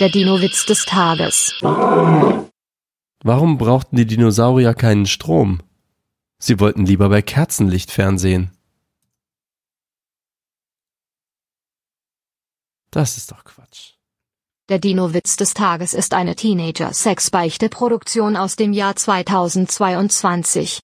Der Dino-Witz des Tages. Warum brauchten die Dinosaurier keinen Strom? Sie wollten lieber bei Kerzenlicht fernsehen. Das ist doch Quatsch. Der Dino-Witz des Tages ist eine Teenager-Sex-Beichte-Produktion aus dem Jahr 2022.